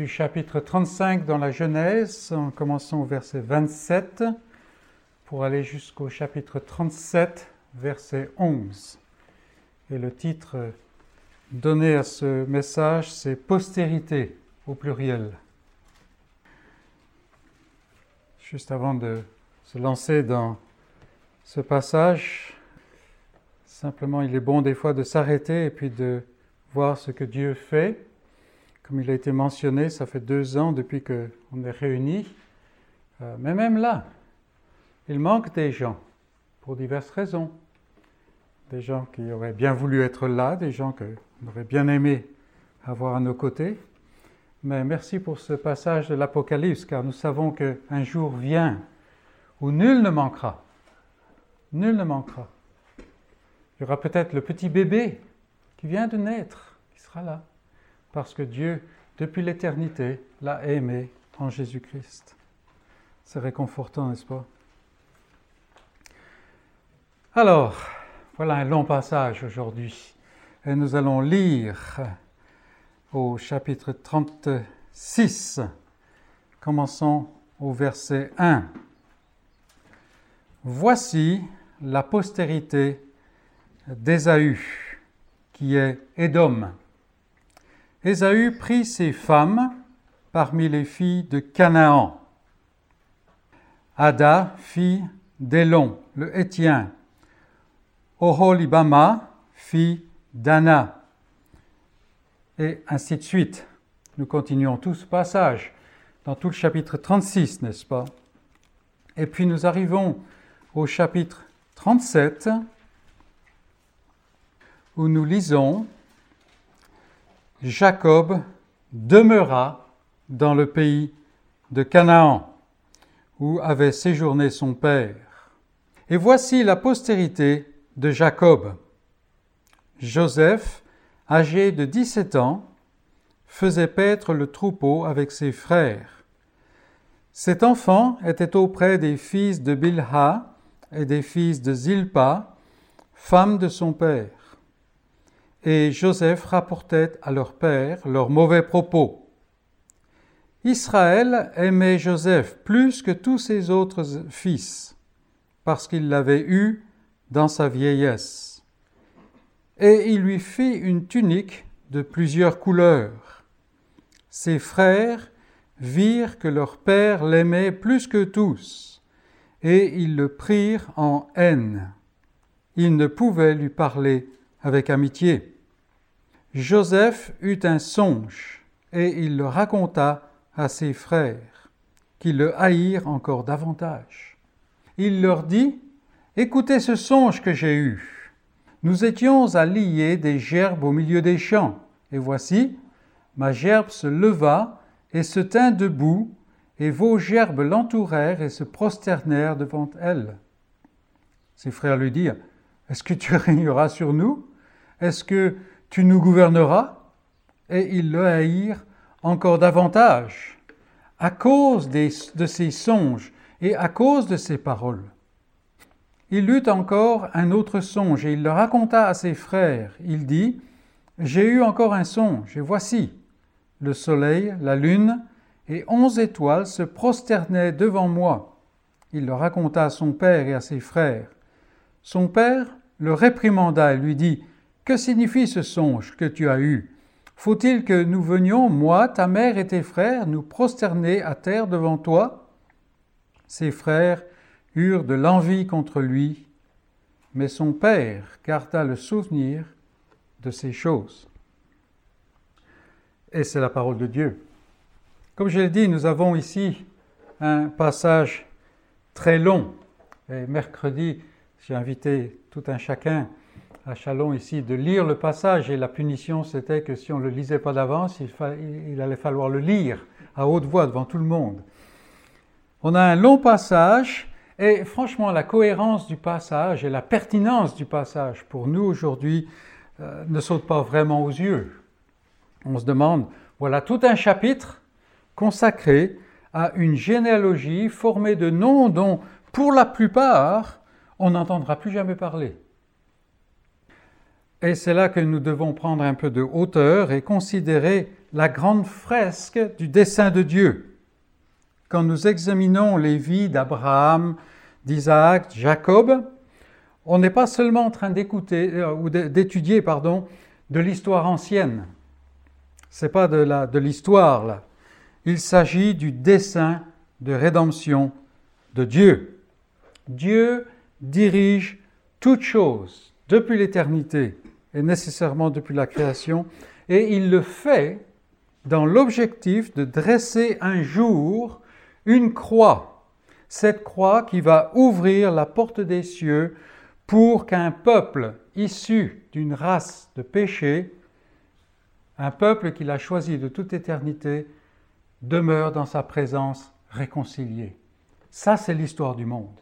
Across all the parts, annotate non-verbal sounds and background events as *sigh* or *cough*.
du chapitre 35 dans la Genèse, en commençant au verset 27 pour aller jusqu'au chapitre 37, verset 11. Et le titre donné à ce message, c'est Postérité au pluriel. Juste avant de se lancer dans ce passage, simplement il est bon des fois de s'arrêter et puis de voir ce que Dieu fait. Comme il a été mentionné, ça fait deux ans depuis qu'on est réunis. Euh, mais même là, il manque des gens, pour diverses raisons. Des gens qui auraient bien voulu être là, des gens qu'on aurait bien aimé avoir à nos côtés. Mais merci pour ce passage de l'Apocalypse, car nous savons qu'un jour vient où nul ne manquera. Nul ne manquera. Il y aura peut-être le petit bébé qui vient de naître, qui sera là, parce que Dieu, depuis l'éternité, l'a aimé en Jésus-Christ. C'est réconfortant, n'est-ce pas? Alors, voilà un long passage aujourd'hui. Et nous allons lire au chapitre 36. Commençons au verset 1. Voici la postérité d'Ésaü, qui est Édom. Ésaü prit ses femmes parmi les filles de Canaan. Ada, fille d'Élon, le Hétien, Oholibama, fille d'Anna, et ainsi de suite. Nous continuons tout ce passage dans tout le chapitre 36, n'est-ce pas? Et puis nous arrivons au chapitre 37, où nous lisons Jacob demeura dans le pays de Canaan, où avait séjourné son père. Et voici la postérité de Jacob. Joseph, âgé de 17 ans, faisait paître le troupeau avec ses frères. Cet enfant était auprès des fils de Bilha et des fils de Zilpa, femme de son père. Et Joseph rapportait à leur père leurs mauvais propos. Israël aimait Joseph plus que tous ses autres fils, parce qu'il l'avait eu dans sa vieillesse. Et il lui fit une tunique de plusieurs couleurs. Ses frères virent que leur père l'aimait plus que tous, et ils le prirent en haine. Ils ne pouvaient lui parler avec amitié. Joseph eut un songe, et il le raconta à ses frères, qui le haïrent encore davantage. Il leur dit, Écoutez ce songe que j'ai eu. Nous étions à lier des gerbes au milieu des champs, et voici, ma gerbe se leva et se tint debout, et vos gerbes l'entourèrent et se prosternèrent devant elle. Ses frères lui dirent, Est-ce que tu *laughs* régneras sur nous? Est-ce que tu nous gouverneras Et ils le haïrent encore davantage, à cause de ses songes et à cause de ses paroles? Il eut encore un autre songe et il le raconta à ses frères. Il dit, J'ai eu encore un songe, et voici, le soleil, la lune et onze étoiles se prosternaient devant moi. Il le raconta à son père et à ses frères. Son père le réprimanda et lui dit, Que signifie ce songe que tu as eu? Faut-il que nous venions, moi, ta mère et tes frères, nous prosterner à terre devant toi? Ses frères eurent de l'envie contre lui, mais son père garda le souvenir de ces choses. Et c'est la parole de Dieu. Comme je l'ai dit, nous avons ici un passage très long. Et mercredi, j'ai invité tout un chacun à Chalon ici de lire le passage et la punition c'était que si on ne le lisait pas d'avance, il, allait falloir le lire à haute voix devant tout le monde. On a un long passage et franchement, la cohérence du passage et la pertinence du passage pour nous aujourd'hui euh, ne saute pas vraiment aux yeux. On se demande, voilà tout un chapitre consacré à une généalogie formée de noms dont, pour la plupart, on n'entendra plus jamais parler. Et c'est là que nous devons prendre un peu de hauteur et considérer la grande fresque du dessein de Dieu. Quand nous examinons les vies d'Abraham, d'Isaac, Jacob, on n'est pas seulement en train d'écouter euh, ou d'étudier pardon de l'histoire ancienne. C'est pas de l'histoire là. Il s'agit du dessein de rédemption de Dieu. Dieu dirige toutes choses depuis l'éternité et nécessairement depuis la création, et il le fait dans l'objectif de dresser un jour une croix, cette croix qui va ouvrir la porte des cieux pour qu'un peuple issu d'une race de péché, un peuple qu'il a choisi de toute éternité, demeure dans sa présence réconcilié. Ça, c'est l'histoire du monde.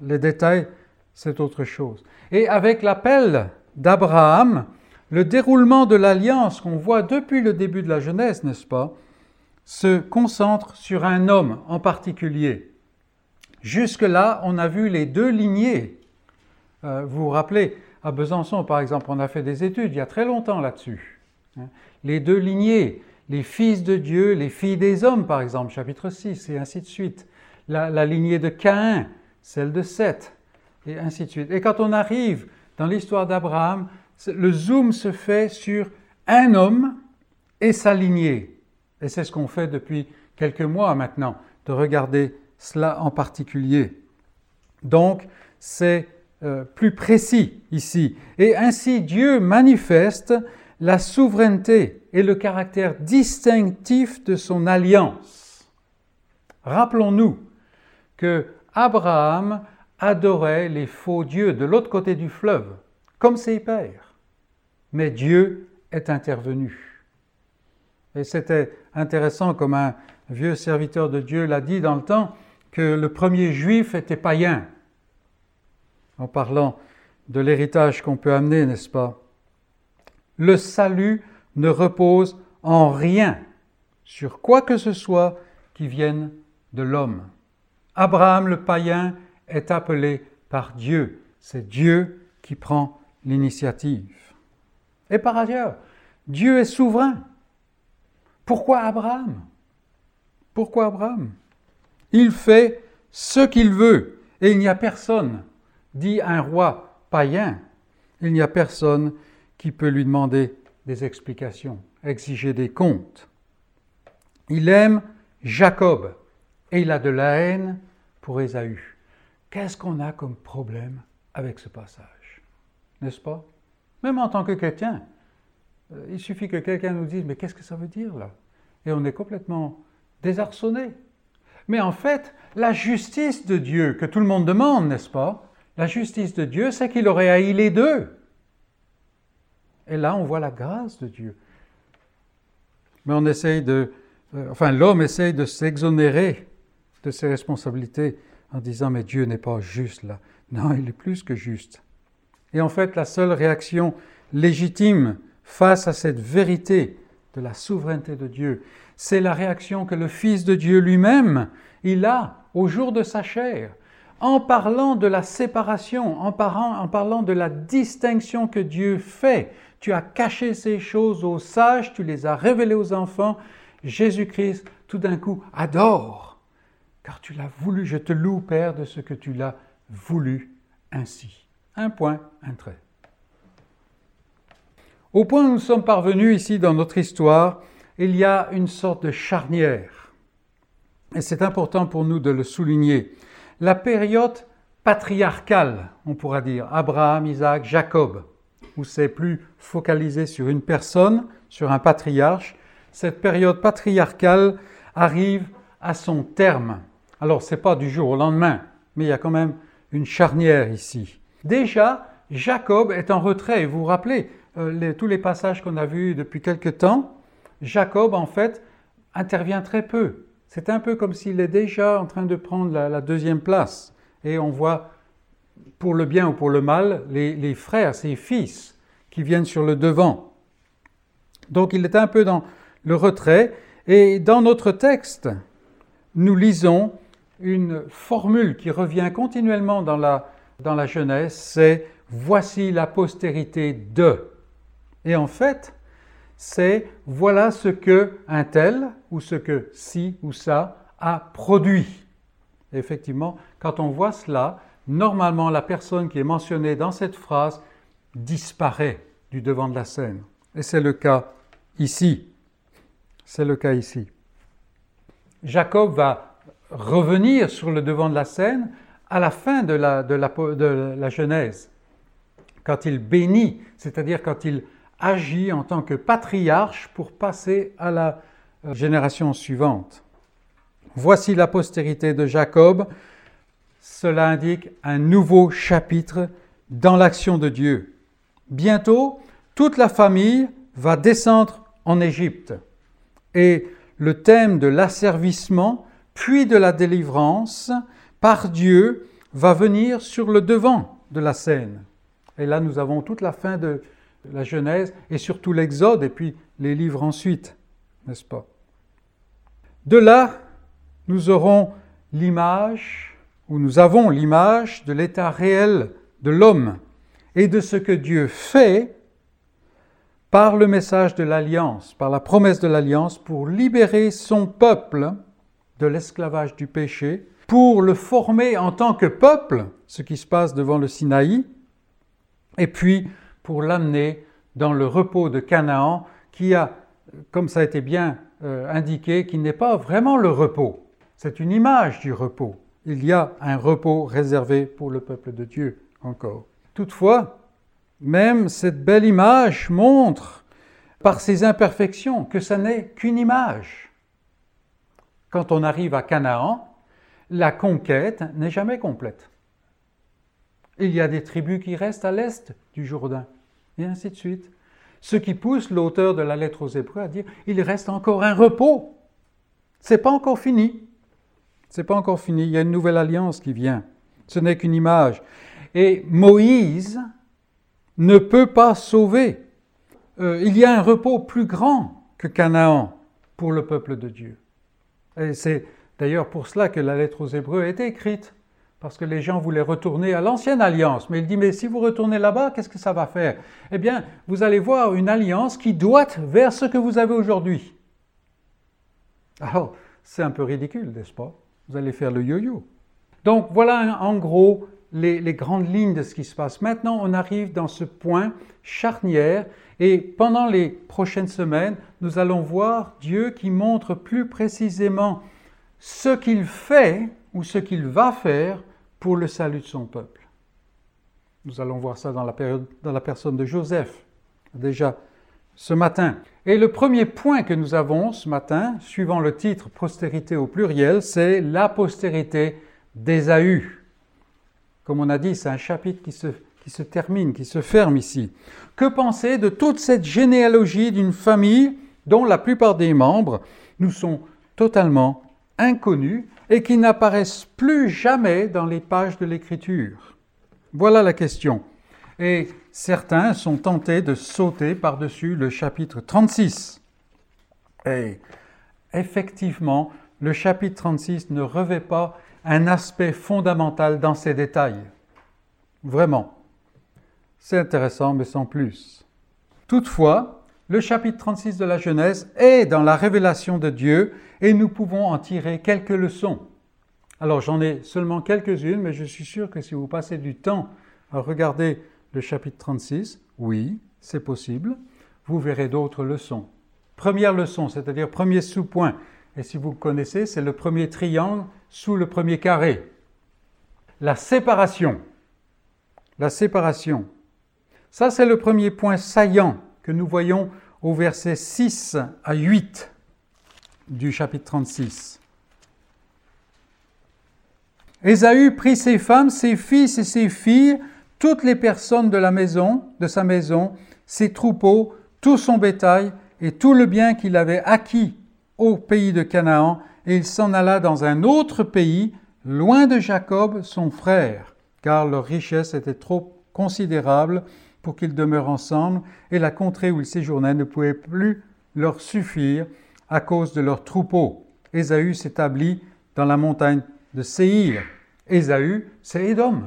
Les détails, c'est autre chose. Et avec l'appel d'Abraham, le déroulement de l'alliance qu'on voit depuis le début de la Genèse, n'est-ce pas, se concentre sur un homme en particulier. Jusque-là, on a vu les deux lignées. Euh, vous vous rappelez, à Besançon, par exemple, on a fait des études il y a très longtemps là-dessus. Hein. Les deux lignées, les fils de Dieu, les filles des hommes, par exemple, chapitre 6, et ainsi de suite. La, lignée de Caïn, celle de Seth, et ainsi de suite. Et quand on arrive dans l'histoire d'Abraham, le zoom se fait sur un homme et sa lignée. Et c'est ce qu'on fait depuis quelques mois maintenant, de regarder cela en particulier. Donc, c'est euh, plus précis ici. Et ainsi, Dieu manifeste la souveraineté et le caractère distinctif de son alliance. Rappelons-nous que Abraham adorait les faux dieux de l'autre côté du fleuve, comme ses pères. Mais Dieu est intervenu. Et c'était intéressant comme un vieux serviteur de Dieu l'a dit dans le temps, que le premier juif était païen, en parlant de l'héritage qu'on peut amener, n'est-ce pas? Le salut ne repose en rien sur quoi que ce soit qui vienne de l'homme. Abraham le païen est appelé par Dieu. C'est Dieu qui prend l'initiative. Et par ailleurs, Dieu est souverain. Pourquoi Abraham? Pourquoi Abraham? Il fait ce qu'il veut et il n'y a personne, dit un roi païen, il n'y a personne qui peut lui demander des explications, exiger des comptes. Il aime Jacob et il a de la haine pour Ésaü. Qu'est-ce qu'on a comme problème avec ce passage? N'est-ce pas? Même en tant que chrétien, euh, il suffit que quelqu'un nous dise Mais qu'est-ce que ça veut dire là? Et on est complètement désarçonné. Mais en fait, la justice de Dieu que tout le monde demande, n'est-ce pas? La justice de Dieu, c'est qu'il aurait haï les deux. Et là, on voit la grâce de Dieu. Mais on essaye de, euh, enfin, l'homme essaye de s'exonérer de ses responsabilités en disant mais Dieu n'est pas juste là. Non, il est plus que juste. Et en fait, la seule réaction légitime face à cette vérité de la souveraineté de Dieu, c'est la réaction que le Fils de Dieu lui-même, il a au jour de sa chair, en parlant de la séparation, en parlant, en parlant de la distinction que Dieu fait tu as caché ces choses aux sages, tu les as révélées aux enfants. Jésus-Christ, tout d'un coup, adore, car tu l'as voulu. Je te loue, Père, de ce que tu l'as voulu ainsi. Un point, un trait. Au point où nous sommes parvenus ici dans notre histoire, il y a une sorte de charnière. Et c'est important pour nous de le souligner. La période patriarcale, on pourra dire, Abraham, Isaac, Jacob où c'est plus focalisé sur une personne, sur un patriarche, cette période patriarcale arrive à son terme. Alors, ce n'est pas du jour au lendemain, mais il y a quand même une charnière ici. Déjà, Jacob est en retrait. Vous vous rappelez euh, tous les passages qu'on a vus depuis quelque temps Jacob, en fait, intervient très peu. C'est un peu comme s'il est déjà en train de prendre la deuxième place. Et on voit pour le bien ou pour le mal, les, frères, ses fils, qui viennent sur le devant. Donc il est un peu dans le retrait. Et dans notre texte, nous lisons une formule qui revient continuellement dans la, dans la Genèse, c'est Voici la postérité de. Et en fait, c'est voilà ce que un tel ou ce que ci ou ça a produit. effectivement, quand on voit cela, normalement la personne qui est mentionnée dans cette phrase disparaît du devant de la scène. Et c'est le cas ici. C'est le cas ici. Jacob va revenir sur le devant de la scène à la fin de la, Genèse, quand il bénit, c'est-à-dire quand il agit en tant que patriarche pour passer à la euh, génération suivante. Voici la postérité de Jacob. Cela indique un nouveau chapitre dans l'action de Dieu. Bientôt, toute la famille va descendre en Égypte. Et le thème de l'asservissement, puis de la délivrance, par Dieu, va venir sur le devant de la scène. Et là, nous avons toute la fin de la Genèse et surtout l'Exode et puis les livres ensuite, n'est-ce pas? De là, nous aurons l'image, ou nous avons l'image de l'état réel de l'homme et de ce que Dieu fait par le message de l'alliance, par la promesse de l'alliance, pour libérer son peuple de l'esclavage du péché, pour le former en tant que peuple, ce qui se passe devant le Sinaï, et puis pour l'amener dans le repos de Canaan, qui a, comme ça a été bien euh, indiqué, qui n'est pas vraiment le repos, c'est une image du repos. Il y a un repos réservé pour le peuple de Dieu encore. Toutefois, même cette belle image montre par ses imperfections que ce n'est qu'une image. Quand on arrive à Canaan, la conquête n'est jamais complète. Il y a des tribus qui restent à l'est du Jourdain, et ainsi de suite. Ce qui pousse l'auteur de la lettre aux Hébreux à dire il reste encore un repos. C'est pas encore fini. C'est pas encore fini. Il y a une nouvelle alliance qui vient. Ce n'est qu'une image. Et Moïse ne peut pas sauver. Euh, il y a un repos plus grand que Canaan pour le peuple de Dieu. Et c'est d'ailleurs pour cela que la lettre aux Hébreux a été écrite, parce que les gens voulaient retourner à l'ancienne alliance. Mais il dit, mais si vous retournez là-bas, qu'est-ce que ça va faire? Eh bien, vous allez voir une alliance qui doit vers ce que vous avez aujourd'hui. Alors, c'est un peu ridicule, n'est-ce pas? Vous allez faire le yo-yo. Donc voilà en gros les, grandes lignes de ce qui se passe. Maintenant, on arrive dans ce point charnière et pendant les prochaines semaines, nous allons voir Dieu qui montre plus précisément ce qu'il fait ou ce qu'il va faire pour le salut de son peuple. Nous allons voir ça dans la, période, dans la personne de Joseph, déjà ce matin. Et le premier point que nous avons ce matin, suivant le titre postérité au pluriel, c'est la postérité d'Ésaü. Comme on a dit, c'est un chapitre qui se, qui se termine, qui se ferme ici. Que penser de toute cette généalogie d'une famille dont la plupart des membres nous sont totalement inconnus et qui n'apparaissent plus jamais dans les pages de l'Écriture? Voilà la question. Et certains sont tentés de sauter par-dessus le chapitre 36. Et effectivement, le chapitre 36 ne revêt pas un aspect fondamental dans ces détails. Vraiment. C'est intéressant, mais sans plus. Toutefois, le chapitre 36 de la Genèse est dans la révélation de Dieu et nous pouvons en tirer quelques leçons. Alors j'en ai seulement quelques-unes, mais je suis sûr que si vous passez du temps à regarder le chapitre 36, oui, c'est possible, vous verrez d'autres leçons. Première leçon, c'est-à-dire premier sous-point, et si vous connaissez, c'est le premier triangle sous le premier carré. La séparation. La séparation. Ça, c'est le premier point saillant que nous voyons au verset 6 à 8 du chapitre 36. Ésaü prit ses femmes, ses fils et ses filles, toutes les personnes de la maison, de sa maison, ses troupeaux, tout son bétail et tout le bien qu'il avait acquis au pays de Canaan, et il s'en alla dans un autre pays, loin de Jacob, son frère, car leur richesse était trop considérable pour qu'ils demeurent ensemble, et la contrée où ils séjournaient ne pouvait plus leur suffire à cause de leurs troupeaux. Ésaü s'établit dans la montagne de Séhir. Ésaü, c'est Édom.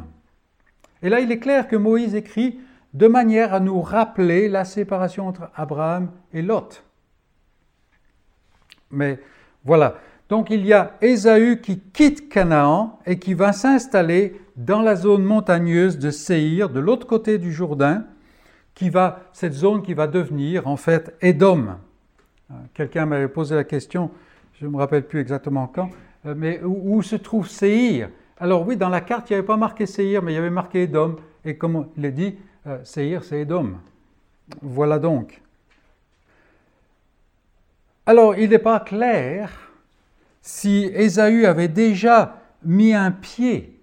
Et là, il est clair que Moïse écrit de manière à nous rappeler la séparation entre Abraham et Lot. Mais voilà, donc il y a Ésaü qui quitte Canaan et qui va s'installer dans la zone montagneuse de Séhir, de l'autre côté du Jourdain, qui va, cette zone qui va devenir en fait Édom. Euh, quelqu'un m'avait posé la question, je ne me rappelle plus exactement quand, euh, mais où, se trouve Séhir? Alors oui, dans la carte, il n'y avait pas marqué Séhir, mais il y avait marqué Édom. Et comme il est dit, euh, Séhir, c'est Édom. Voilà donc. Alors, il n'est pas clair si Ésaü avait déjà mis un pied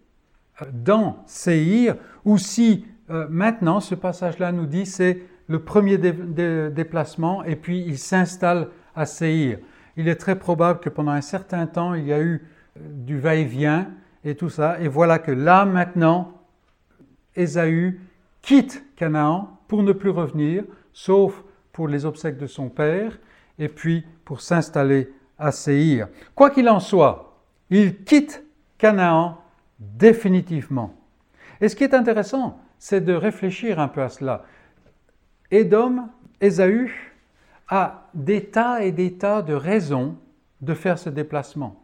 dans Séhir ou si euh, maintenant ce passage-là nous dit c'est le premier déplacement et puis il s'installe à Séhir. Il est très probable que pendant un certain temps il y a eu euh, du va-et-vient et tout ça et voilà que là maintenant Ésaü quitte Canaan pour ne plus revenir sauf pour les obsèques de son père et puis pour s'installer à Séhir. Quoi qu'il en soit, il quitte Canaan définitivement. Et ce qui est intéressant, c'est de réfléchir un peu à cela. Édom, Ésaü, a des tas et des tas de raisons de faire ce déplacement.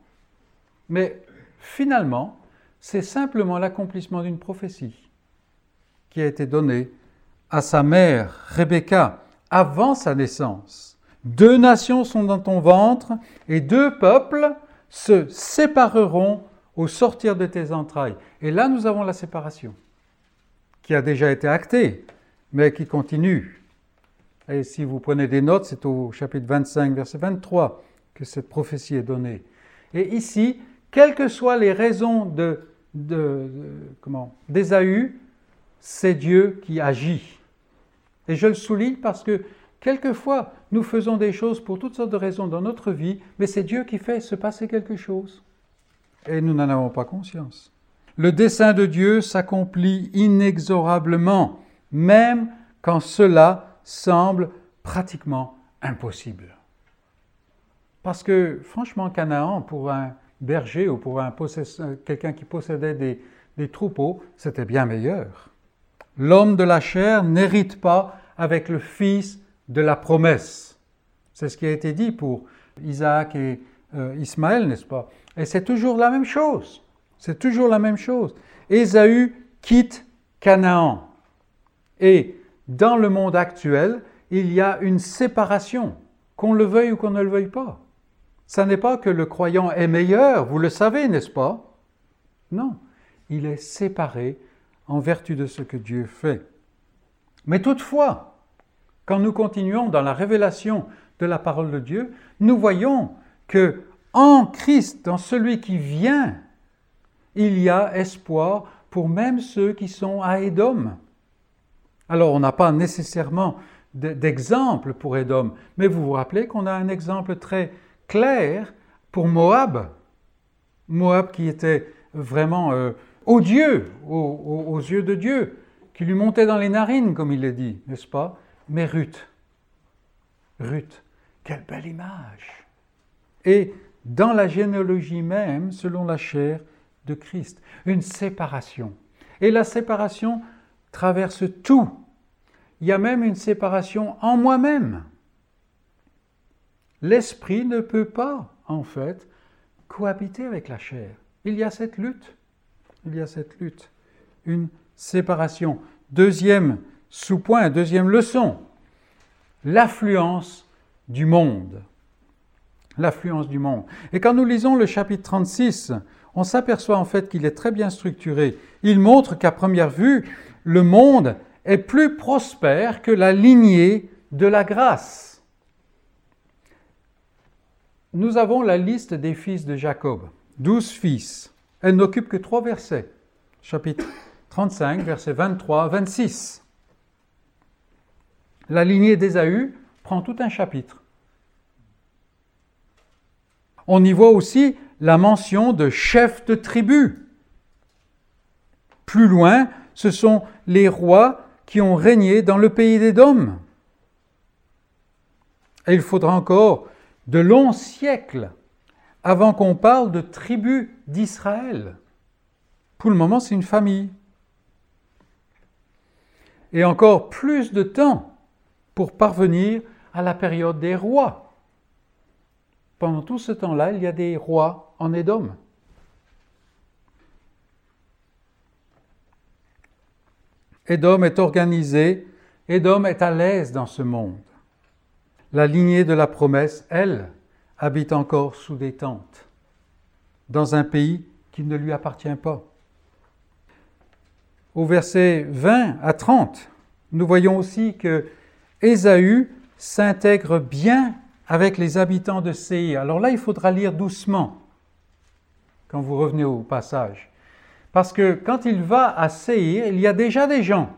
Mais finalement, c'est simplement l'accomplissement d'une prophétie qui a été donnée à sa mère, Rebecca, avant sa naissance. Deux nations sont dans ton ventre et deux peuples se sépareront au sortir de tes entrailles. Et là, nous avons la séparation, qui a déjà été actée, mais qui continue. Et si vous prenez des notes, c'est au chapitre 25, verset 23, que cette prophétie est donnée. Et ici, quelles que soient les raisons de, de, comment, d'Ésaü, c'est Dieu qui agit. Et je le souligne parce que quelquefois, nous faisons des choses pour toutes sortes de raisons dans notre vie, mais c'est Dieu qui fait se passer quelque chose. Et nous n'en avons pas conscience. Le dessein de Dieu s'accomplit inexorablement, même quand cela semble pratiquement impossible. Parce que franchement, Canaan, pour un berger ou pour un quelqu'un qui possédait des troupeaux, c'était bien meilleur. L'homme de la chair n'hérite pas avec le fils de la promesse. C'est ce qui a été dit pour Isaac et euh, Ismaël, n'est-ce pas? Et c'est toujours la même chose. C'est toujours la même chose. Ésaü quitte Canaan. Et dans le monde actuel, il y a une séparation, qu'on le veuille ou qu'on ne le veuille pas. Ce n'est pas que le croyant est meilleur, vous le savez, n'est-ce pas? Non, il est séparé en vertu de ce que Dieu fait. Mais toutefois, quand nous continuons dans la révélation de la parole de Dieu, nous voyons que en Christ, dans celui qui vient, il y a espoir pour même ceux qui sont à Édom. Alors, on n'a pas nécessairement d'exemple pour Édom, mais vous vous rappelez qu'on a un exemple très clair pour Moab. Moab qui était vraiment euh, odieux aux, yeux de Dieu, qui lui montait dans les narines, comme il est dit, n'est-ce pas? Mais Ruth, Ruth, quelle belle image. Et dans la généalogie même, selon la chair de Christ, une séparation. Et la séparation traverse tout. Il y a même une séparation en moi-même. L'esprit ne peut pas, en fait, cohabiter avec la chair. Il y a cette lutte. Il y a cette lutte. Une séparation. Deuxième sous-point, deuxième leçon, l'affluence du monde. L'affluence du monde. Et quand nous lisons le chapitre 36, on s'aperçoit en fait qu'il est très bien structuré. Il montre qu'à première vue, le monde est plus prospère que la lignée de la grâce. Nous avons la liste des fils de Jacob, douze fils. Elle n'occupe que trois versets. Chapitre 35, versets 23 26 la lignée d'Ésaü prend tout un chapitre. On y voit aussi la mention de chefs de tribu. Plus loin, ce sont les rois qui ont régné dans le pays des Dômes. Et il faudra encore de longs siècles avant qu'on parle de tribus d'Israël. Pour le moment, c'est une famille. et encore plus de temps pour parvenir à la période des rois. Pendant tout ce temps-là, il y a des rois en Édom. Édom est organisé, Édom est à l'aise dans ce monde. La lignée de la promesse, elle, habite encore sous des tentes, dans un pays qui ne lui appartient pas. Au verset 20 à 30, nous voyons aussi que Ésaü s'intègre bien avec les habitants de Séir. Alors là, il faudra lire doucement quand vous revenez au passage. Parce que quand il va à Séir, il y a déjà des gens.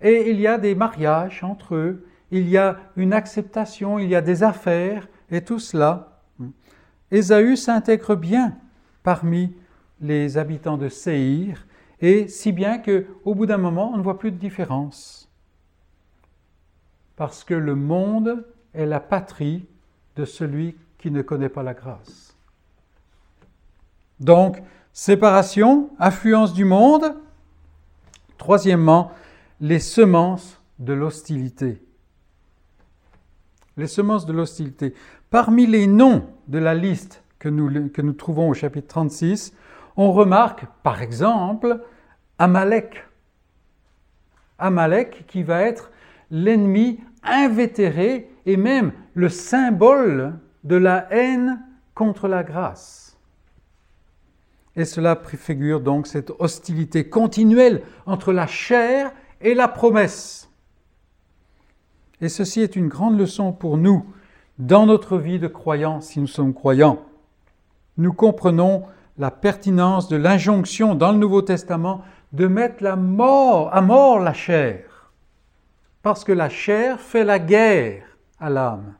Et il y a des mariages entre eux, il y a une acceptation, il y a des affaires, et tout cela. Ésaü s'intègre bien parmi les habitants de Séir, et si bien qu'au bout d'un moment, on ne voit plus de différence. Parce que le monde est la patrie de celui qui ne connaît pas la grâce. Donc, séparation, influence du monde. Troisièmement, les semences de l'hostilité. Les semences de l'hostilité. Parmi les noms de la liste que nous, que nous trouvons au chapitre 36, on remarque par exemple Amalek. Amalek qui va être l'ennemi invétéré et même le symbole de la haine contre la grâce. Et cela préfigure donc cette hostilité continuelle entre la chair et la promesse. Et ceci est une grande leçon pour nous dans notre vie de croyants si nous sommes croyants. Nous comprenons la pertinence de l'injonction dans le Nouveau Testament de mettre la mort, à mort la chair, parce que la chair fait la guerre à l'âme.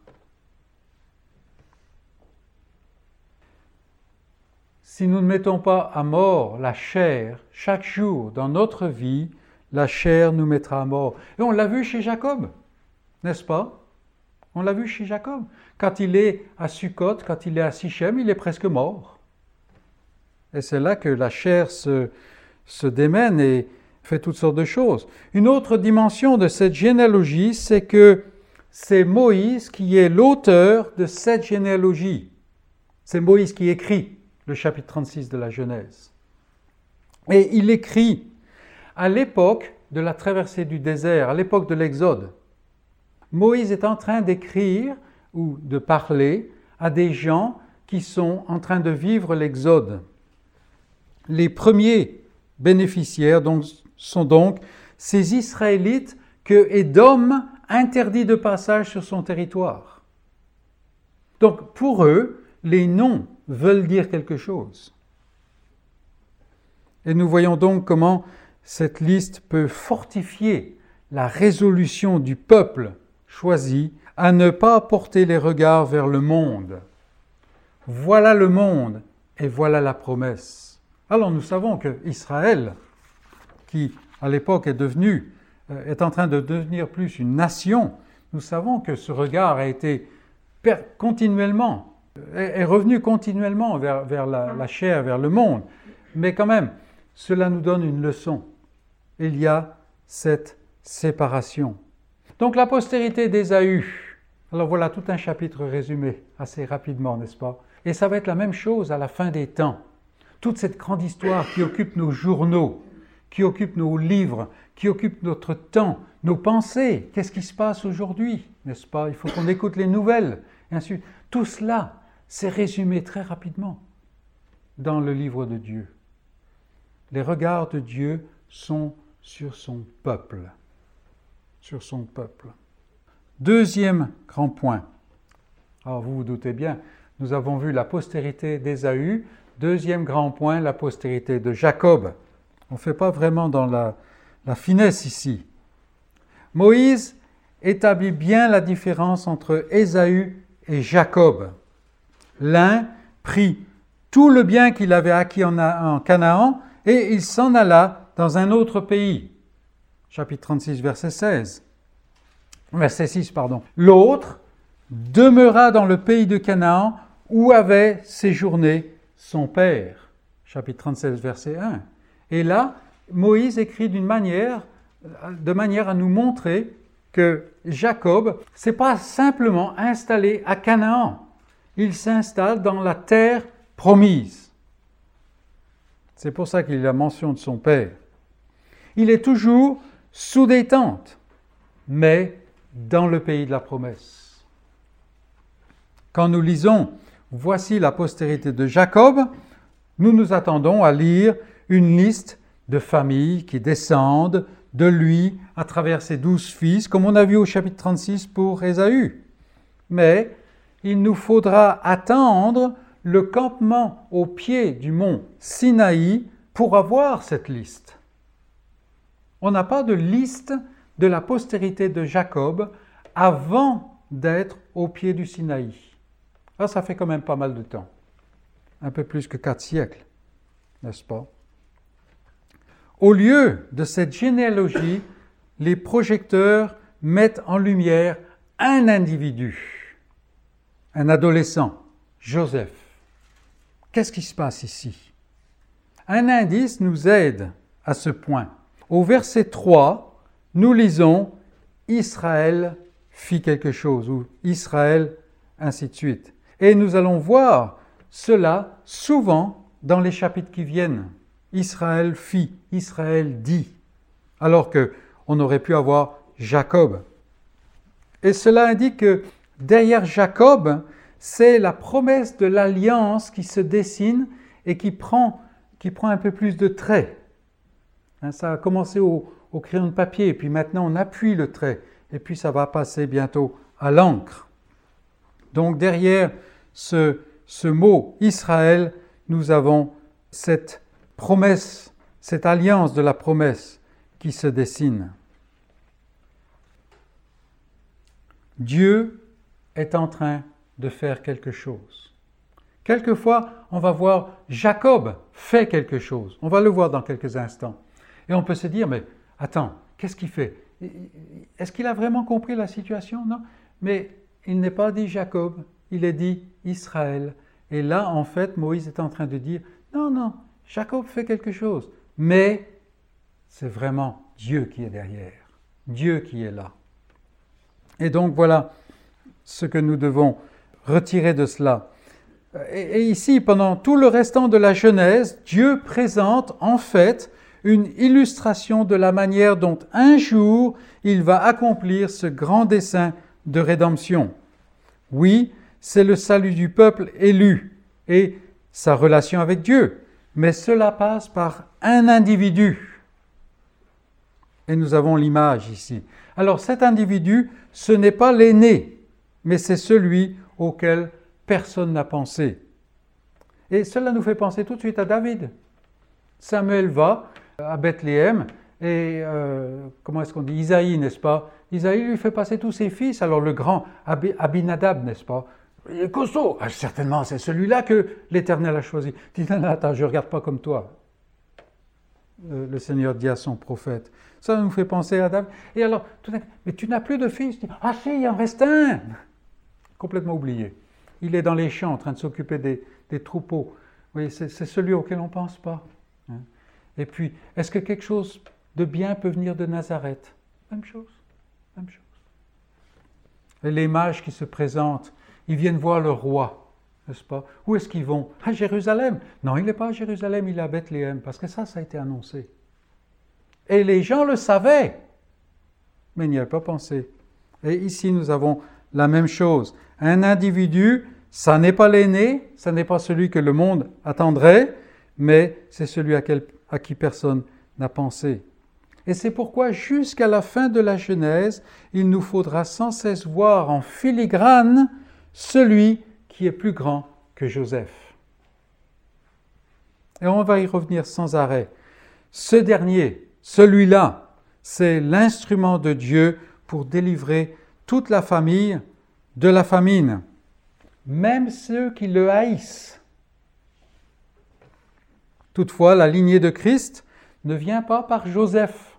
Si nous ne mettons pas à mort la chair chaque jour dans notre vie, la chair nous mettra à mort. Et on l'a vu chez Jacob, n'est-ce pas? On l'a vu chez Jacob. Quand il est à Sukkot, quand il est à Sichem, il est presque mort. Et c'est là que la chair se, se démène et fait toutes sortes de choses. Une autre dimension de cette généalogie, c'est que c'est Moïse qui est l'auteur de cette généalogie. C'est Moïse qui écrit le chapitre 36 de la Genèse. Et il écrit à l'époque de la traversée du désert, à l'époque de l'Exode. Moïse est en train d'écrire ou de parler à des gens qui sont en train de vivre l'Exode. Les premiers bénéficiaires sont donc ces Israélites que Édom interdit de passage sur son territoire. Donc pour eux, les noms veulent dire quelque chose. Et nous voyons donc comment cette liste peut fortifier la résolution du peuple choisi à ne pas porter les regards vers le monde. Voilà le monde et voilà la promesse. Alors nous savons que Israël, qui à l'époque est euh, est en train de devenir plus une nation, nous savons que ce regard a été continuellement, est revenu continuellement vers, la, la chair, vers le monde. Mais quand même, cela nous donne une leçon. Il y a cette séparation. Donc la postérité d'Ésaü. Alors voilà tout un chapitre résumé assez rapidement, n'est-ce pas? Et ça va être la même chose à la fin des temps toute cette grande histoire qui occupe nos journaux, qui occupe nos livres, qui occupe notre temps, nos pensées. Qu'est-ce qui se passe aujourd'hui N'est-ce pas? Il faut qu'on écoute les nouvelles. Et ainsi, tout cela, c'est résumé très rapidement dans le livre de Dieu. Les regards de Dieu sont sur son peuple. Sur son peuple. Deuxième grand point. Alors vous vous doutez bien, nous avons vu la postérité d'Ésaü, Deuxième grand point, la postérité de Jacob. On ne fait pas vraiment dans la, finesse ici. Moïse établit bien la différence entre Ésaü et Jacob. L'un prit tout le bien qu'il avait acquis en, en Canaan et il s'en alla dans un autre pays. Chapitre 36, verset 16. Verset 6, pardon. L'autre demeura dans le pays de Canaan où avait séjourné son père. Chapitre 37, verset 1. Et là, Moïse écrit d'une manière, de manière à nous montrer que Jacob s'est pas simplement installé à Canaan, il s'installe dans la terre promise. C'est pour ça qu'il a la mention de son père. Il est toujours sous détente, mais dans le pays de la promesse. Quand nous lisons Voici la postérité de Jacob, nous nous attendons à lire une liste de familles qui descendent de lui à travers ses douze fils, comme on a vu au chapitre 36 pour Ésaü. Mais il nous faudra attendre le campement au pied du mont Sinaï pour avoir cette liste. On n'a pas de liste de la postérité de Jacob avant d'être au pied du Sinaï. Ah, ça fait quand même pas mal de temps. Un peu plus que quatre siècles, n'est-ce pas? Au lieu de cette généalogie, les projecteurs mettent en lumière un individu, un adolescent, Joseph. Qu'est-ce qui se passe ici? Un indice nous aide à ce point. Au verset 3, nous lisons Israël fit quelque chose ou Israël, ainsi de suite. Et nous allons voir cela souvent dans les chapitres qui viennent. Israël fit, Israël dit, alors que on aurait pu avoir Jacob. Et cela indique que derrière Jacob, c'est la promesse de l'alliance qui se dessine et qui prend, un peu plus de traits. Hein, ça a commencé au, au crayon de papier, et puis maintenant on appuie le trait, et puis ça va passer bientôt à l'encre. Donc derrière ce, ce mot Israël, nous avons cette promesse, cette alliance de la promesse qui se dessine. Dieu est en train de faire quelque chose. Quelquefois, on va voir Jacob fait quelque chose. On va le voir dans quelques instants. Et on peut se dire, mais attends, qu'est-ce qu'il fait? Est-ce qu'il a vraiment compris la situation? Non. Mais il n'est pas dit Jacob, il est dit Israël. Et là, en fait, Moïse est en train de dire, non, non, Jacob fait quelque chose. Mais c'est vraiment Dieu qui est derrière, Dieu qui est là. Et donc voilà ce que nous devons retirer de cela. Et, ici, pendant tout le restant de la Genèse, Dieu présente en fait une illustration de la manière dont un jour il va accomplir ce grand dessein de rédemption. Oui, c'est le salut du peuple élu et sa relation avec Dieu, mais cela passe par un individu. Et nous avons l'image ici. Alors cet individu, ce n'est pas l'aîné, mais c'est celui auquel personne n'a pensé. Et cela nous fait penser tout de suite à David. Samuel va à Bethléem et euh, comment est-ce qu'on dit Isaïe, n'est-ce pas? Isaïe lui fait passer tous ses fils. Alors le grand Abinadab, n'est-ce pas? Est costaud. Ah, certainement, c'est celui-là que l'Éternel a choisi. Dis non, attends, je ne regarde pas comme toi. Le Seigneur dit à son prophète. Ça nous fait penser à David. Et alors, tout mais tu n'as plus de fils Ah si, il en reste un Complètement oublié. Il est dans les champs en train de s'occuper des, troupeaux. C'est celui auquel on ne pense pas. Hein. Et puis, est-ce que quelque chose de bien peut venir de Nazareth? Même chose. Même chose. Mages qui se présentent, ils viennent voir le roi, n'est-ce pas? Où est-ce qu'ils vont? À Jérusalem. Non, il n'est pas à Jérusalem, il est à Bethléem, parce que ça, ça a été annoncé. Et les gens le savaient, mais ils n'y avaient pas pensé. Et ici, nous avons la même chose. Un individu, ça n'est pas l'aîné, ça n'est pas celui que le monde attendrait, mais c'est celui à, à qui personne n'a pensé. Et c'est pourquoi jusqu'à la fin de la Genèse, il nous faudra sans cesse voir en filigrane celui qui est plus grand que Joseph. Et on va y revenir sans arrêt. Ce dernier, celui-là, c'est l'instrument de Dieu pour délivrer toute la famille de la famine, même ceux qui le haïssent. Toutefois, la lignée de Christ ne vient pas par Joseph.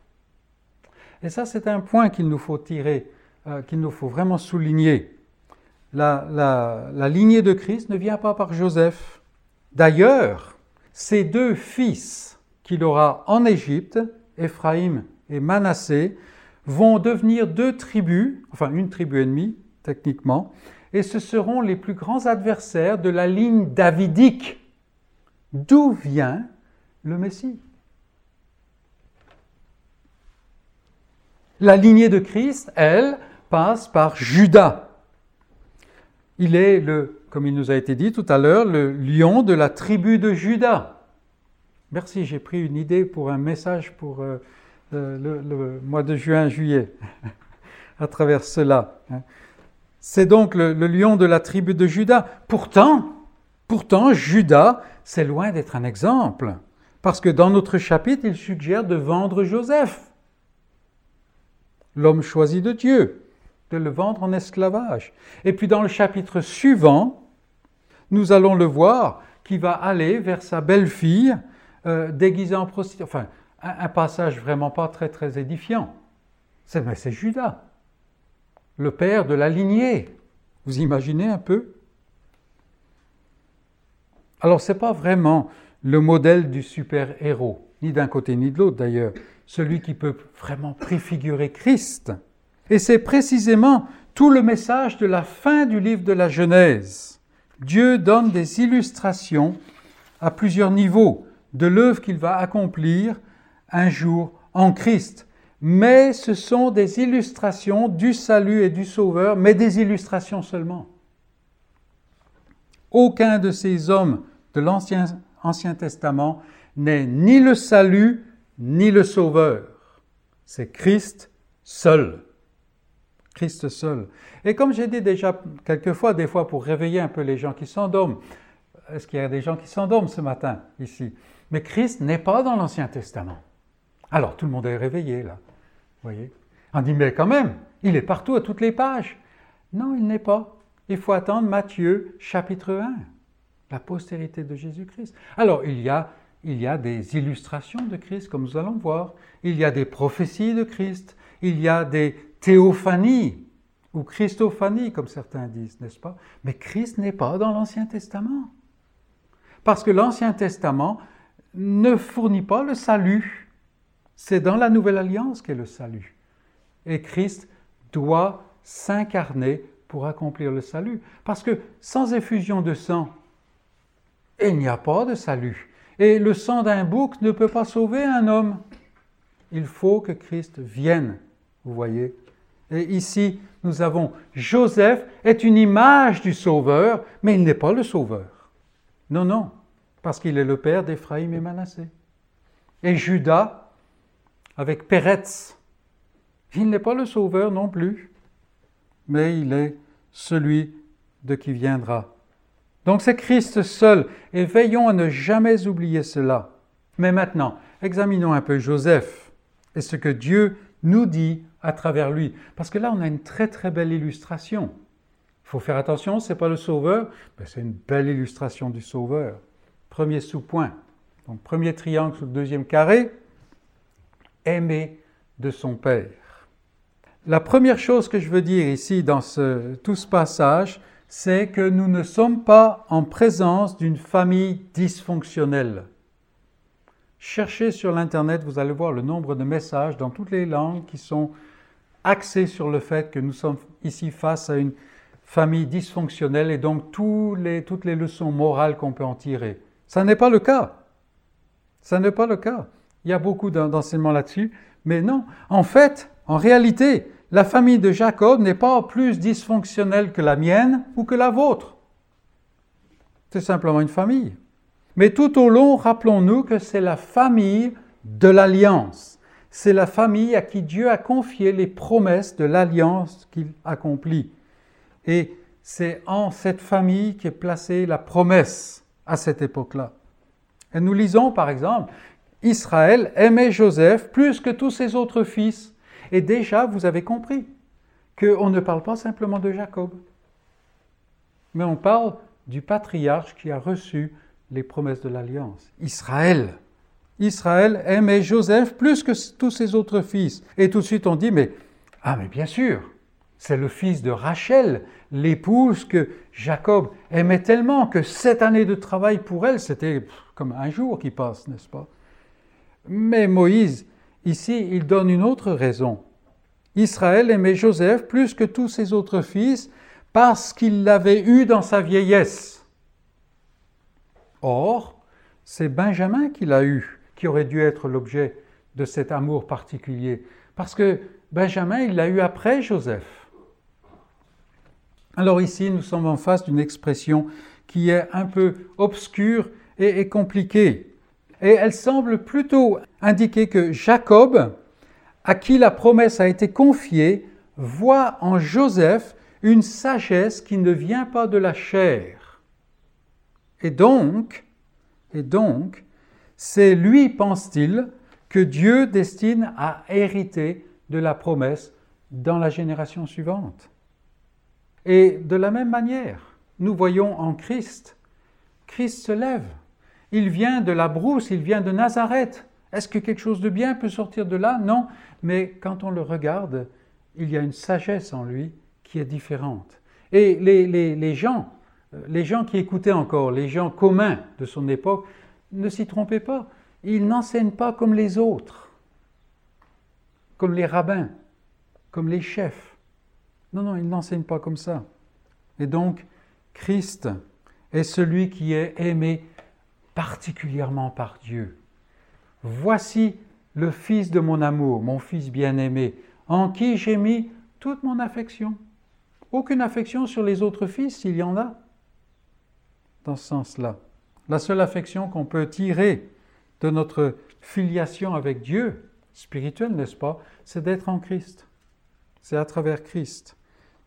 Et ça, c'est un point qu'il nous faut tirer, euh, qu'il nous faut vraiment souligner. La, lignée de Christ ne vient pas par Joseph. D'ailleurs, ces deux fils qu'il aura en Égypte, Éphraïm et Manassé, vont devenir deux tribus, enfin une tribu ennemie techniquement, et ce seront les plus grands adversaires de la ligne davidique, d'où vient le Messie? La lignée de Christ, elle, passe par Judas. Il est le, comme il nous a été dit tout à l'heure, le lion de la tribu de Judas. Merci, j'ai pris une idée pour un message pour euh, le, mois de juin-juillet *laughs* à travers cela. Hein. C'est donc le, lion de la tribu de Judas. Pourtant, pourtant, Judas, c'est loin d'être un exemple, parce que dans notre chapitre, il suggère de vendre Joseph, l'homme choisi de Dieu, de le vendre en esclavage. Et puis dans le chapitre suivant, nous allons le voir, qui va aller vers sa belle-fille euh, déguisée en prostituée. Enfin, un, passage vraiment pas très très édifiant. C'est, c'est Judas, le père de la lignée. Vous imaginez un peu? Alors c'est pas vraiment le modèle du super-héros, ni d'un côté ni de l'autre d'ailleurs, celui qui peut vraiment préfigurer Christ. Et c'est précisément tout le message de la fin du livre de la Genèse. Dieu donne des illustrations à plusieurs niveaux de l'œuvre qu'il va accomplir un jour en Christ. Mais ce sont des illustrations du salut et du Sauveur, mais des illustrations seulement. Aucun de ces hommes de l'Ancien Ancien Testament n'est ni le salut ni le Sauveur. C'est Christ seul. Christ seul. Et comme j'ai dit déjà quelques fois, des fois pour réveiller un peu les gens qui s'endorment, est-ce qu'il y a des gens qui s'endorment ce matin ici? Mais Christ n'est pas dans l'Ancien Testament. Alors tout le monde est réveillé là. voyez? On dit mais quand même, il est partout à toutes les pages. Non, il n'est pas. Il faut attendre Matthieu chapitre 1, la postérité de Jésus-Christ. Alors il y a il y a des illustrations de Christ, comme nous allons voir. Il y a des prophéties de Christ. Il y a des théophanies, ou christophanies, comme certains disent, n'est-ce pas? Mais Christ n'est pas dans l'Ancien Testament. Parce que l'Ancien Testament ne fournit pas le salut. C'est dans la Nouvelle Alliance qu'est le salut. Et Christ doit s'incarner pour accomplir le salut. Parce que sans effusion de sang, il n'y a pas de salut. Et le sang d'un bouc ne peut pas sauver un homme. Il faut que Christ vienne, vous voyez. Et ici, nous avons Joseph est une image du Sauveur, mais il n'est pas le Sauveur. Non, non, parce qu'il est le père d'Éphraïm et Manassé. Et Judas avec Péretz. Il n'est pas le sauveur non plus, mais il est celui de qui viendra. Donc c'est Christ seul, et veillons à ne jamais oublier cela. Mais maintenant, examinons un peu Joseph et ce que Dieu nous dit à travers lui. Parce que là, on a une très très belle illustration. Il faut faire attention, ce n'est pas le sauveur, mais c'est une belle illustration du sauveur. Premier sous-point. Donc premier triangle sous le deuxième carré, aimé de son Père. La première chose que je veux dire ici dans tout ce passage, c'est que nous ne sommes pas en présence d'une famille dysfonctionnelle. Cherchez sur l'Internet, vous allez voir le nombre de messages dans toutes les langues qui sont axés sur le fait que nous sommes ici face à une famille dysfonctionnelle et donc toutes les leçons morales qu'on peut en tirer. Ça n'est pas le cas. Ça n'est pas le cas. Il y a beaucoup d'enseignements là-dessus, mais non. En fait, en réalité, la famille de Jacob n'est pas plus dysfonctionnelle que la mienne ou que la vôtre. C'est simplement une famille. Mais tout au long, rappelons-nous que c'est la famille de l'alliance. C'est la famille à qui Dieu a confié les promesses de l'alliance qu'il accomplit. Et c'est en cette famille qu'est placée la promesse à cette époque-là. Et nous lisons par exemple Israël aimait Joseph plus que tous ses autres fils. Et déjà, vous avez compris qu'on ne parle pas simplement de Jacob, mais on parle du patriarche qui a reçu les promesses de l'alliance, Israël. Israël aimait Joseph plus que tous ses autres fils. Et tout de suite on dit, mais, ah mais bien sûr, c'est le fils de Rachel, l'épouse que Jacob aimait tellement que sept années de travail pour elle, c'était comme un jour qui passe, n'est-ce pas? Mais Moïse, ici, il donne une autre raison. Israël aimait Joseph plus que tous ses autres fils parce qu'il l'avait eu dans sa vieillesse. Or, c'est Benjamin qui l'a eu, qui aurait dû être l'objet de cet amour particulier, parce que Benjamin, il l'a eu après Joseph. Alors ici, nous sommes en face d'une expression qui est un peu obscure et, compliquée. Et elle semble plutôt indiquer que Jacob, à qui la promesse a été confiée, voit en Joseph une sagesse qui ne vient pas de la chair. Et donc, et donc, c'est lui, pense-t-il, que Dieu destine à hériter de la promesse dans la génération suivante. Et de la même manière, nous voyons en Christ, Christ se lève. Il vient de la brousse, il vient de Nazareth. Est-ce que quelque chose de bien peut sortir de là? Non, mais quand on le regarde, il y a une sagesse en lui qui est différente. Et les, les gens, les gens qui écoutaient encore, les gens communs de son époque, ne s'y trompaient pas. Ils n'enseignent pas comme les autres, comme les rabbins, comme les chefs. Non, non, ils n'enseignent pas comme ça. Et donc, Christ est celui qui est aimé particulièrement par Dieu. Voici le Fils de mon amour, mon Fils bien-aimé, en qui j'ai mis toute mon affection. Aucune affection sur les autres fils, s'il y en a. Dans ce sens-là. La seule affection qu'on peut tirer de notre filiation avec Dieu, spirituelle, n'est-ce pas, c'est d'être en Christ. C'est à travers Christ.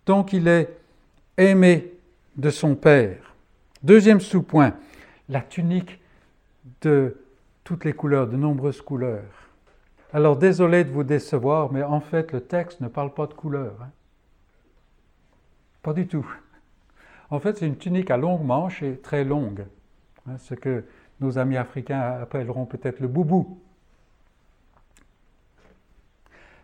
Donc il est aimé de son Père. Deuxième sous-point, la tunique de toutes les couleurs, de nombreuses couleurs. Alors désolé de vous décevoir, mais en fait le texte ne parle pas de couleurs. Hein. Pas du tout. En fait, c'est une tunique à longue manche et très longue, ce que nos amis africains appelleront peut-être le boubou.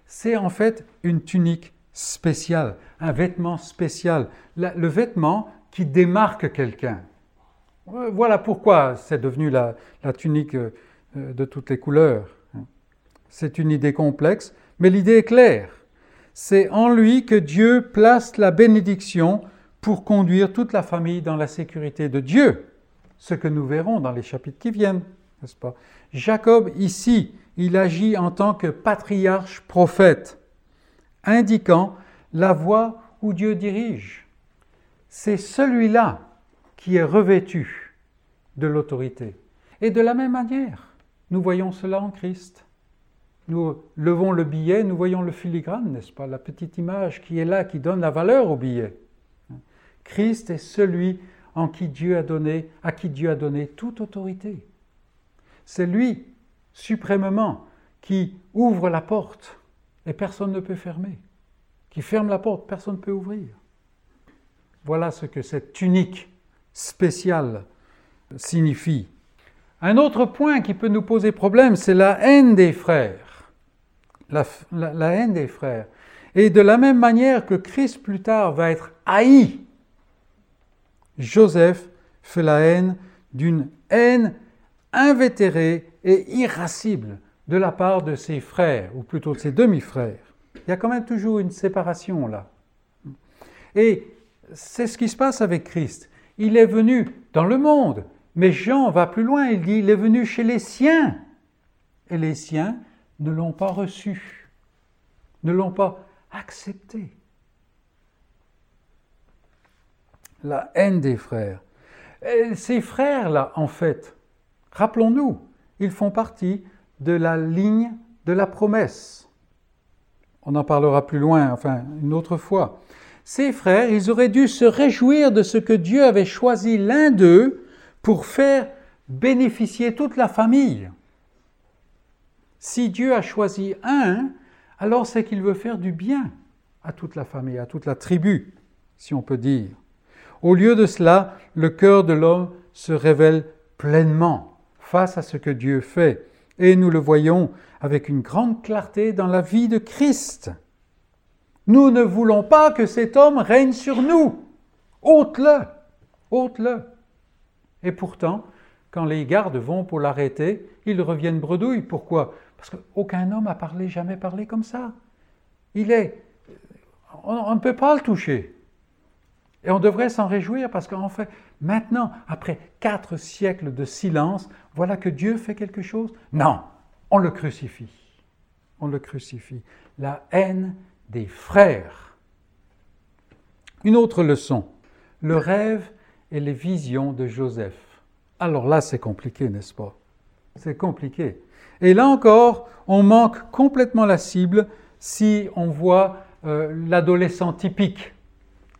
C'est en fait une tunique spéciale, un vêtement spécial, le vêtement qui démarque quelqu'un. Voilà pourquoi c'est devenu la, tunique euh, de toutes les couleurs. C'est une idée complexe, mais l'idée est claire. C'est en lui que Dieu place la bénédiction pour conduire toute la famille dans la sécurité de Dieu, ce que nous verrons dans les chapitres qui viennent, n'est-ce pas? Jacob, ici, il agit en tant que patriarche prophète, indiquant la voie où Dieu dirige. C'est celui-là qui est revêtu de l'autorité. Et de la même manière, nous voyons cela en Christ. Nous levons le billet, nous voyons le filigrane, n'est-ce pas, la petite image qui est là, qui donne la valeur au billet. Christ est celui en qui Dieu a donné, à qui Dieu a donné toute autorité. C'est lui, suprêmement, qui ouvre la porte et personne ne peut fermer, qui ferme la porte, personne ne peut ouvrir. Voilà ce que cette tunique spéciale signifie. Un autre point qui peut nous poser problème, c'est la haine des frères la, haine des frères. Et de la même manière que Christ plus tard va être haï, Joseph fait la haine d'une haine invétérée et irascible de la part de ses frères, ou plutôt de ses demi-frères. Il y a quand même toujours une séparation là. Et c'est ce qui se passe avec Christ. Il est venu dans le monde, mais Jean va plus loin, il dit, il est venu chez les siens. Et les siens ne l'ont pas reçu, ne l'ont pas accepté. La haine des frères. ces frères-là, en fait, rappelons-nous, ils font partie de la ligne de la promesse. On en parlera plus loin, enfin, une autre fois. Ces frères, ils auraient dû se réjouir de ce que Dieu avait choisi l'un d'eux pour faire bénéficier toute la famille. Si Dieu a choisi un, alors c'est qu'il veut faire du bien à toute la famille, à toute la tribu, si on peut dire. Au lieu de cela, le cœur de l'homme se révèle pleinement face à ce que Dieu fait. Et nous le voyons avec une grande clarté dans la vie de Christ. Nous ne voulons pas que cet homme règne sur nous. Ôte-le, ôte-le. Et pourtant, quand les gardes vont pour l'arrêter, ils reviennent bredouille. Pourquoi? Parce qu'aucun homme a parlé, jamais parlé comme ça. Il est. On, ne peut pas le toucher. Et on devrait s'en réjouir parce qu'en fait, maintenant, après quatre siècles de silence, voilà que Dieu fait quelque chose. Non, on le crucifie. On le crucifie. La haine des frères. Une autre leçon. Le rêve et les visions de Joseph. Alors là, c'est compliqué, n'est-ce pas? C'est compliqué. Et là encore, on manque complètement la cible si on voit euh, l'adolescent typique.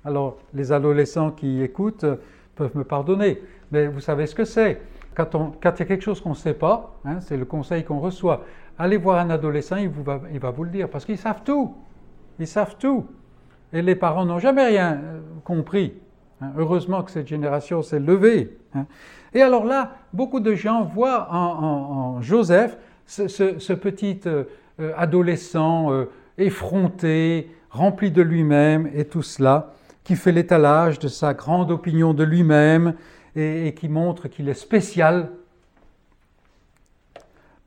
Alors, les adolescents qui écoutent euh, peuvent me pardonner, mais vous savez ce que c'est. Quand, il y a quelque chose qu'on ne sait pas, hein, c'est le conseil qu'on reçoit. Allez voir un adolescent, il, va, vous le dire, parce qu'ils savent tout. Ils savent tout. Et les parents n'ont jamais rien euh, compris. Hein. Heureusement que cette génération s'est levée. Hein. Et alors là, beaucoup de gens voient en, Joseph ce, petit adolescent effronté, rempli de lui-même et tout cela, qui fait l'étalage de sa grande opinion de lui-même et, qui montre qu'il est spécial.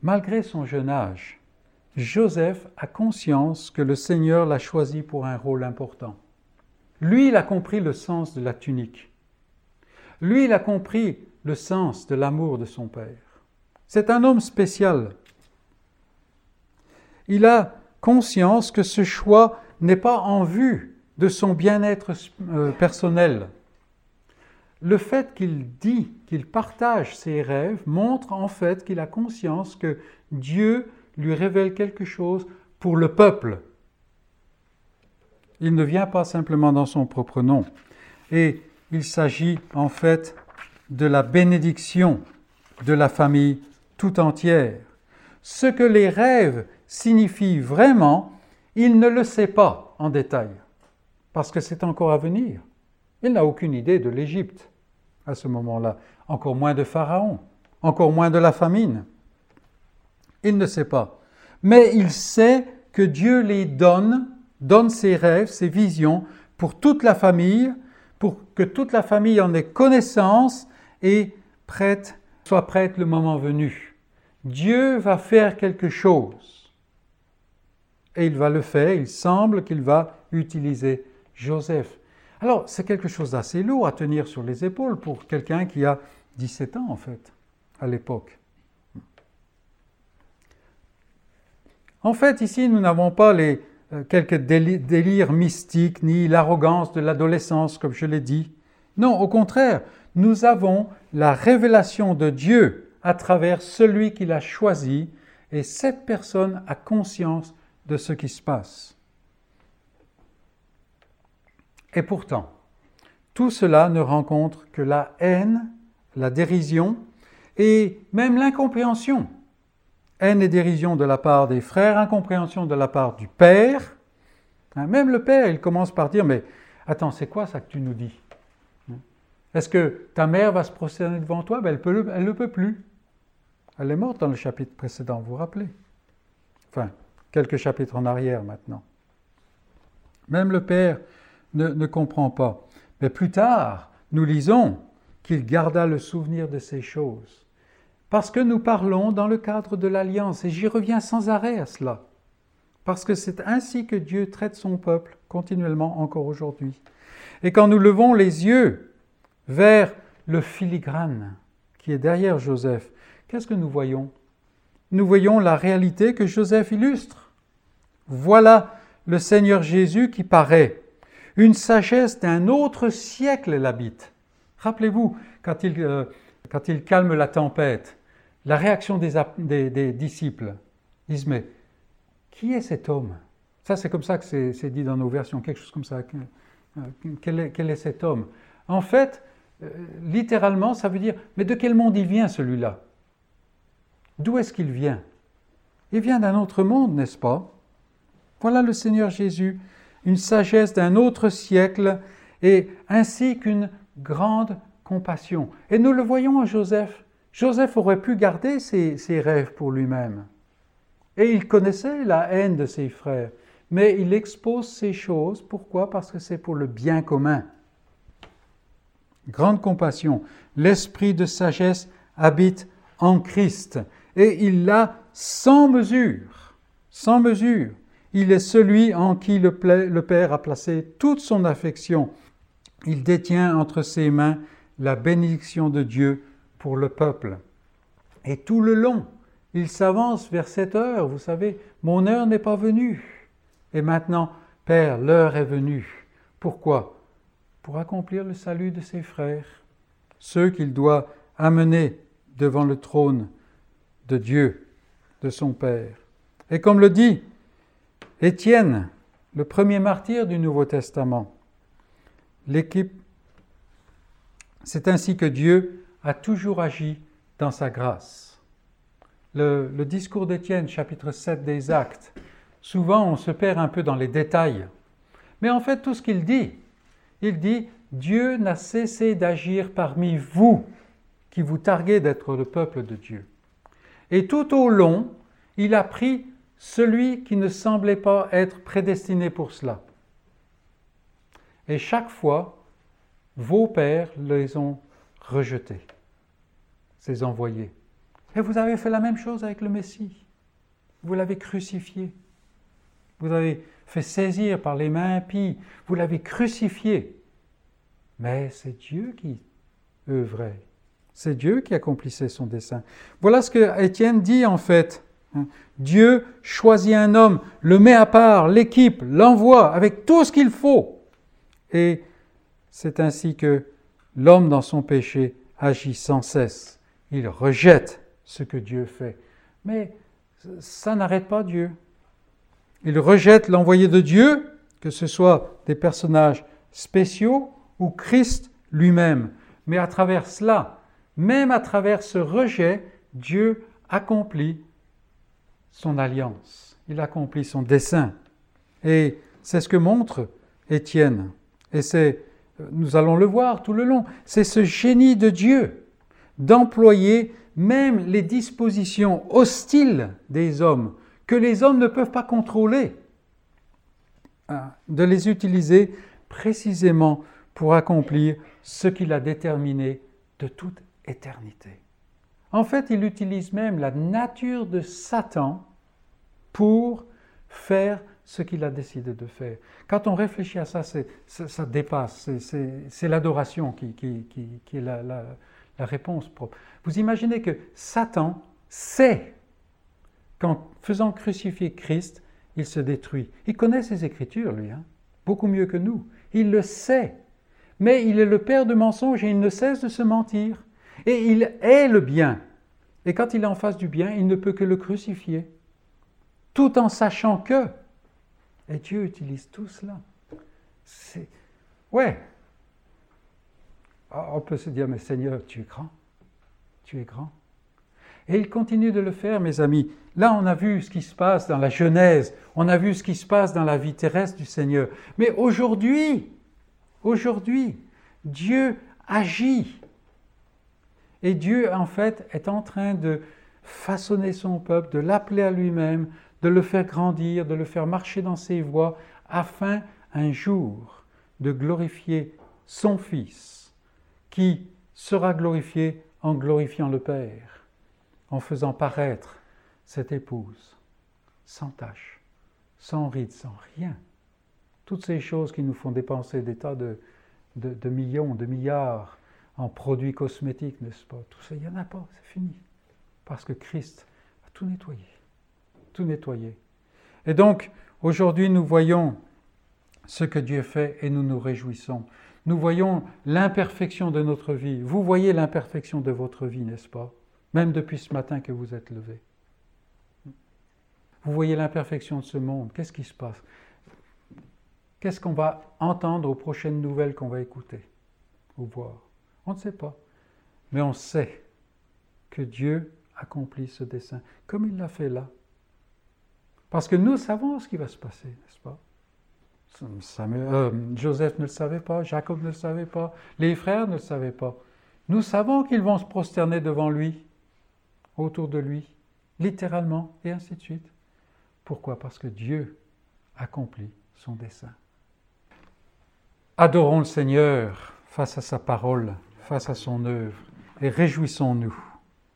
Malgré son jeune âge, Joseph a conscience que le Seigneur l'a choisi pour un rôle important. Lui, il a compris le sens de la tunique. Lui, il a compris le sens de l'amour de son Père. C'est un homme spécial. Il a conscience que ce choix n'est pas en vue de son bien-être euh, personnel. Le fait qu'il dit qu'il partage ses rêves montre en fait qu'il a conscience que Dieu lui révèle quelque chose pour le peuple. Il ne vient pas simplement dans son propre nom. Et il s'agit en fait de la bénédiction de la famille tout entière. Ce que les rêves signifie vraiment, il ne le sait pas en détail, parce que c'est encore à venir. Il n'a aucune idée de l'Égypte à ce moment-là, encore moins de Pharaon, encore moins de la famine. Il ne sait pas. Mais il sait que Dieu les donne, donne ses rêves, ses visions pour toute la famille, pour que toute la famille en ait connaissance et soit prête le moment venu. Dieu va faire quelque chose et il va le faire, il semble qu'il va utiliser Joseph. Alors, c'est quelque chose d'assez lourd à tenir sur les épaules pour quelqu'un qui a 17 ans, en fait, à l'époque. En fait, ici, nous n'avons pas les euh, quelques délires mystiques ni l'arrogance de l'adolescence, comme je l'ai dit. Non, au contraire, nous avons la révélation de Dieu à travers celui qu'il a choisi, et cette personne a conscience de ce qui se passe. Et pourtant, tout cela ne rencontre que la haine, la dérision et même l'incompréhension. Haine et dérision de la part des frères, incompréhension de la part du Père. Hein, même le Père, il commence par dire, mais attends, c'est quoi ça que tu nous dis? Hein? Est-ce que ta mère va se procéder devant toi? Ben, Elle ne le peut plus. Elle est morte dans le chapitre précédent, vous vous rappelez? Enfin, quelques chapitres en arrière maintenant. Même le Père ne, ne comprend pas. Mais plus tard, nous lisons qu'il garda le souvenir de ces choses. Parce que nous parlons dans le cadre de l'alliance, et j'y reviens sans arrêt à cela. Parce que c'est ainsi que Dieu traite son peuple continuellement encore aujourd'hui. Et quand nous levons les yeux vers le filigrane qui est derrière Joseph, qu'est-ce que nous voyons? Nous voyons la réalité que Joseph illustre. Voilà le Seigneur Jésus qui paraît. Une sagesse d'un autre siècle l'habite. Rappelez-vous, quand, il, euh, quand il calme la tempête, la réaction des, disciples. Ils disent, mais qui est cet homme? Ça, c'est comme ça que c'est dit dans nos versions, quelque chose comme ça. Euh, quel est, quel est cet homme? En fait, euh, littéralement, ça veut dire, mais de quel monde il vient celui-là? D'où est-ce qu'il vient? Il vient d'un autre monde, n'est-ce pas? Voilà le Seigneur Jésus, une sagesse d'un autre siècle et ainsi qu'une grande compassion. Et nous le voyons en Joseph. Joseph aurait pu garder ses, ses rêves pour lui-même. Et il connaissait la haine de ses frères. Mais il expose ces choses. Pourquoi? Parce que c'est pour le bien commun. Grande compassion, l'esprit de sagesse habite en Christ et il l'a sans mesure, sans mesure. Il est celui en qui le, Père a placé toute son affection. Il détient entre ses mains la bénédiction de Dieu pour le peuple. Et tout le long, il s'avance vers cette heure. Vous savez, mon heure n'est pas venue. Et maintenant, Père, l'heure est venue. Pourquoi? Pour accomplir le salut de ses frères, ceux qu'il doit amener devant le trône de Dieu, de son Père. Et comme le dit Étienne, le premier martyr du Nouveau Testament, l'équipe, c'est ainsi que Dieu a toujours agi dans sa grâce. Le, discours d'Étienne, chapitre 7 des Actes, souvent on se perd un peu dans les détails. Mais en fait, tout ce qu'il dit, il dit, Dieu n'a cessé d'agir parmi vous qui vous targuez d'être le peuple de Dieu. Et tout au long, il a pris celui qui ne semblait pas être prédestiné pour cela. Et chaque fois, vos pères les ont rejetés, ces envoyés. Et vous avez fait la même chose avec le Messie. Vous l'avez crucifié. Vous avez fait saisir par les mains impies. Vous l'avez crucifié. Mais c'est Dieu qui œuvrait. C'est Dieu qui accomplissait son dessein. Voilà ce que Étienne dit en fait. Dieu choisit un homme, le met à part, l'équipe, l'envoie avec tout ce qu'il faut. Et c'est ainsi que l'homme dans son péché agit sans cesse. Il rejette ce que Dieu fait. Mais ça n'arrête pas Dieu. Il rejette l'envoyé de Dieu, que ce soit des personnages spéciaux ou Christ lui-même. Mais à travers cela, même à travers ce rejet, Dieu accomplit son alliance, il accomplit son dessein. Et c'est ce que montre Étienne. Et c'est, nous allons le voir tout le long, c'est ce génie de Dieu d'employer même les dispositions hostiles des hommes que les hommes ne peuvent pas contrôler, hein, de les utiliser précisément pour accomplir ce qu'il a déterminé de toute éternité. En fait, il utilise même la nature de Satan pour faire ce qu'il a décidé de faire. Quand on réfléchit à ça, ça, dépasse, c'est l'adoration qui, est la, réponse propre. Vous imaginez que Satan sait qu'en faisant crucifier Christ, il se détruit. Il connaît ses Écritures, lui, hein, beaucoup mieux que nous. Il le sait. Mais il est le père de mensonges et il ne cesse de se mentir. Et il est le bien. Et quand il est en face du bien, il ne peut que le crucifier. Tout en sachant que. Et Dieu utilise tout cela. C'est. Ouais. Ah, on peut se dire, mais Seigneur, tu es grand. Tu es grand. Et il continue de le faire, mes amis. Là, on a vu ce qui se passe dans la Genèse, on a vu ce qui se passe dans la vie terrestre du Seigneur. Mais aujourd'hui, aujourd'hui, Dieu agit. Et Dieu, en fait, est en train de façonner son peuple, de l'appeler à lui-même, de le faire grandir, de le faire marcher dans ses voies, afin un jour de glorifier son Fils, qui sera glorifié en glorifiant le Père, en faisant paraître cette épouse sans tache, sans ride, sans rien. Toutes ces choses qui nous font dépenser des tas de millions, de milliards en produits cosmétiques, n'est-ce pas? Tout ça, il n'y en a pas, c'est fini. Parce que Christ a tout nettoyé. Tout nettoyé. Et donc, aujourd'hui, nous voyons ce que Dieu fait et nous nous réjouissons. Nous voyons l'imperfection de notre vie. Vous voyez l'imperfection de votre vie, n'est-ce pas? Même depuis ce matin que vous êtes levé. Vous voyez l'imperfection de ce monde. Qu'est-ce qui se passe? Qu'est-ce qu'on va entendre aux prochaines nouvelles qu'on va écouter ou voir? On ne sait pas. Mais on sait que Dieu accomplit ce dessein, comme il l'a fait là. Parce que nous savons ce qui va se passer, n'est-ce pas? Euh, Joseph ne le savait pas, Jacob ne le savait pas, les frères ne le savaient pas. Nous savons qu'ils vont se prosterner devant lui, autour de lui, littéralement, et ainsi de suite. Pourquoi? Parce que Dieu accomplit son dessein. Adorons le Seigneur face à sa parole face à son œuvre et réjouissons-nous.